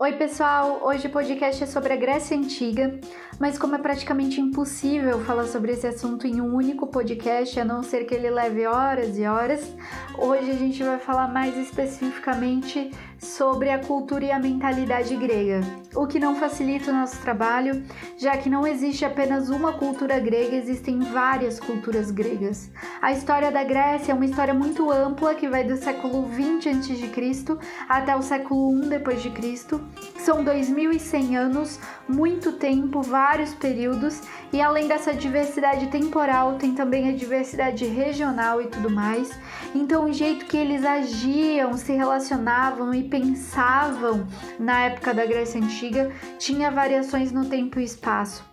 Oi, pessoal! Hoje o podcast é sobre a Grécia Antiga, mas como é praticamente impossível falar sobre esse assunto em um único podcast, a não ser que ele leve horas e horas, hoje a gente vai falar mais especificamente sobre a cultura e a mentalidade grega, o que não facilita o nosso trabalho, já que não existe apenas uma cultura grega, existem várias culturas gregas. A história da Grécia é uma história muito ampla que vai do século 20 a.C. até o século 1 depois de Cristo. São 2100 anos, muito tempo, vários períodos, e além dessa diversidade temporal, tem também a diversidade regional e tudo mais. Então, o jeito que eles agiam, se relacionavam e pensavam na época da Grécia Antiga tinha variações no tempo e espaço.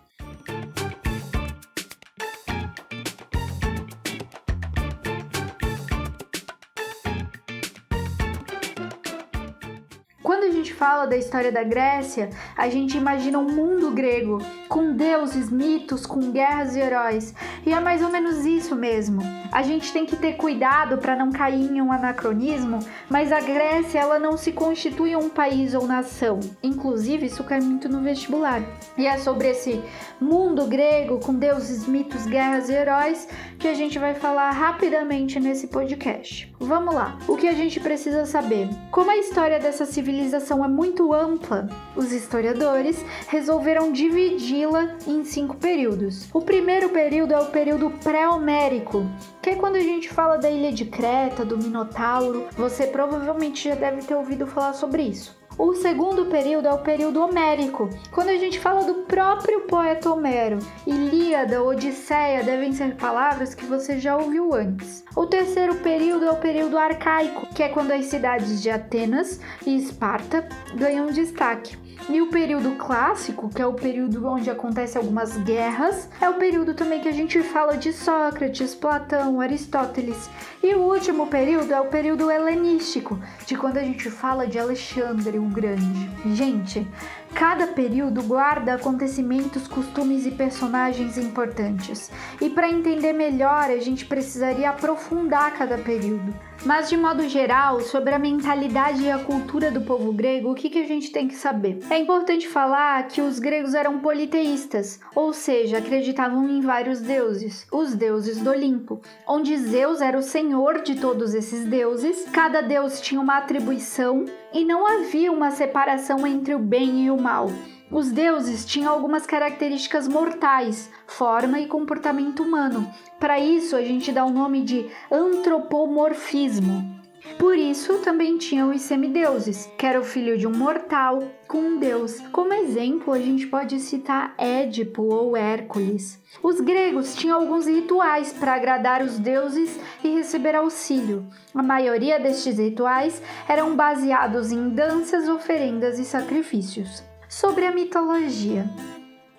Gente fala da história da Grécia, a gente imagina um mundo grego, com deuses, mitos, com guerras e heróis. E é mais ou menos isso mesmo. A gente tem que ter cuidado para não cair em um anacronismo, mas a Grécia ela não se constitui um país ou nação. Inclusive, isso cai muito no vestibular. E é sobre esse mundo grego com deuses, mitos, guerras e heróis que a gente vai falar rapidamente nesse podcast. Vamos lá. O que a gente precisa saber? Como a história dessa civilização é muito ampla, os historiadores resolveram dividi-la em cinco períodos. O primeiro período é o período pré-homérico, que é quando a gente fala da ilha de Creta, do Minotauro. Você provavelmente já deve ter ouvido falar sobre isso. O segundo período é o período homérico, quando a gente fala do próprio poeta Homero. Ilíada, Odisseia devem ser palavras que você já ouviu antes. O terceiro período é o período arcaico, que é quando as cidades de Atenas e Esparta ganham destaque. E o período clássico, que é o período onde acontecem algumas guerras, é o período também que a gente fala de Sócrates, Platão, Aristóteles. E o último período é o período helenístico, de quando a gente fala de Alexandre o Grande. Gente, cada período guarda acontecimentos, costumes e personagens importantes. E para entender melhor, a gente precisaria aprofundar cada período. Mas de modo geral, sobre a mentalidade e a cultura do povo grego, o que, que a gente tem que saber? É importante falar que os gregos eram politeístas, ou seja, acreditavam em vários deuses, os deuses do Olimpo, onde Zeus era o senhor de todos esses deuses, cada deus tinha uma atribuição e não havia uma separação entre o bem e o mal. Os deuses tinham algumas características mortais, forma e comportamento humano. Para isso, a gente dá o nome de antropomorfismo. Por isso, também tinham os semideuses, que era o filho de um mortal com um deus. Como exemplo, a gente pode citar Édipo ou Hércules. Os gregos tinham alguns rituais para agradar os deuses e receber auxílio. A maioria destes rituais eram baseados em danças, oferendas e sacrifícios. Sobre a mitologia.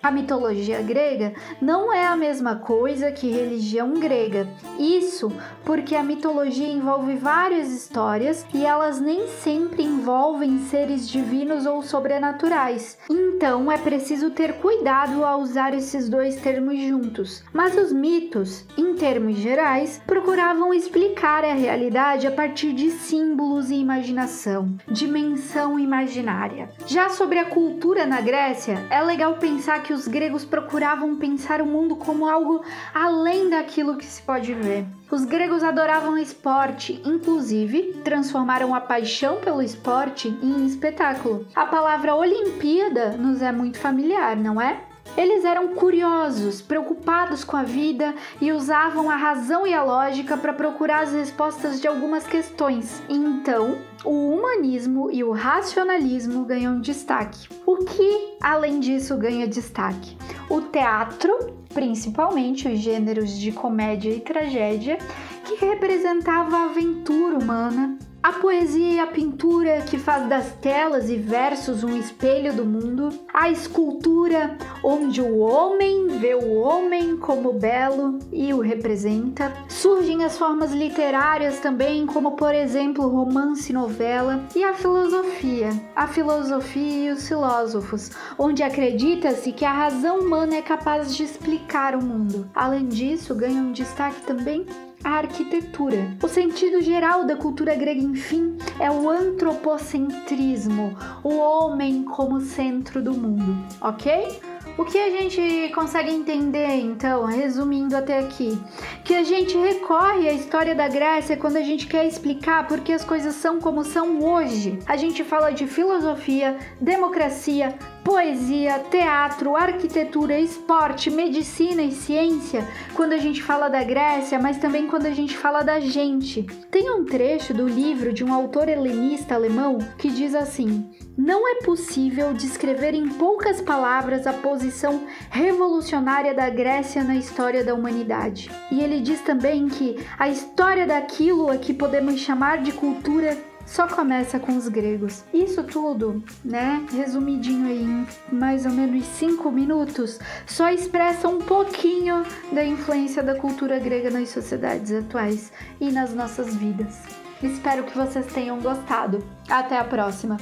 A mitologia grega não é a mesma coisa que religião grega. Isso porque a mitologia envolve várias histórias e elas nem sempre envolvem seres divinos ou sobrenaturais. Então é preciso ter cuidado ao usar esses dois termos juntos. Mas os mitos, em termos gerais, procuravam explicar a realidade a partir de símbolos e imaginação, dimensão imaginária. Já sobre a cultura na Grécia, é legal pensar que os gregos procuravam pensar o mundo como algo além daquilo que se pode ver. Os gregos adoravam esporte, inclusive transformaram a paixão pelo esporte em espetáculo. A palavra Olimpíada nos é muito familiar, não é? Eles eram curiosos, preocupados com a vida e usavam a razão e a lógica para procurar as respostas de algumas questões. Então, o humanismo e o racionalismo ganham destaque. O que, além disso, ganha destaque? O teatro, principalmente os gêneros de comédia e tragédia, que representava a aventura humana, a poesia e a pintura que faz das telas e versos um espelho do mundo, a escultura onde o homem vê o homem como belo e o representa. Surgem as formas literárias também, como por exemplo romance e novela, e a filosofia, a filosofia e os filósofos, onde acredita-se que a razão humana é capaz de explicar o mundo. Além disso, ganham destaque também a arquitetura. O sentido geral da cultura grega, enfim, é o antropocentrismo, o homem como centro do mundo, ok? O que a gente consegue entender, então, resumindo até aqui? Que a gente recorre à história da Grécia quando a gente quer explicar por que as coisas são como são hoje. A gente fala de filosofia, democracia, poesia, teatro, arquitetura, esporte, medicina e ciência quando a gente fala da Grécia, mas também quando a gente fala da gente. Tem um trecho do livro de um autor helenista alemão que diz assim: não é possível descrever em poucas palavras a posição revolucionária da Grécia na história da humanidade. E ele diz também que a história daquilo a que podemos chamar de cultura só começa com os gregos. Isso tudo, né, resumidinho aí em mais ou menos cinco minutos, só expressa um pouquinho da influência da cultura grega nas sociedades atuais e nas nossas vidas. Espero que vocês tenham gostado. Até a próxima!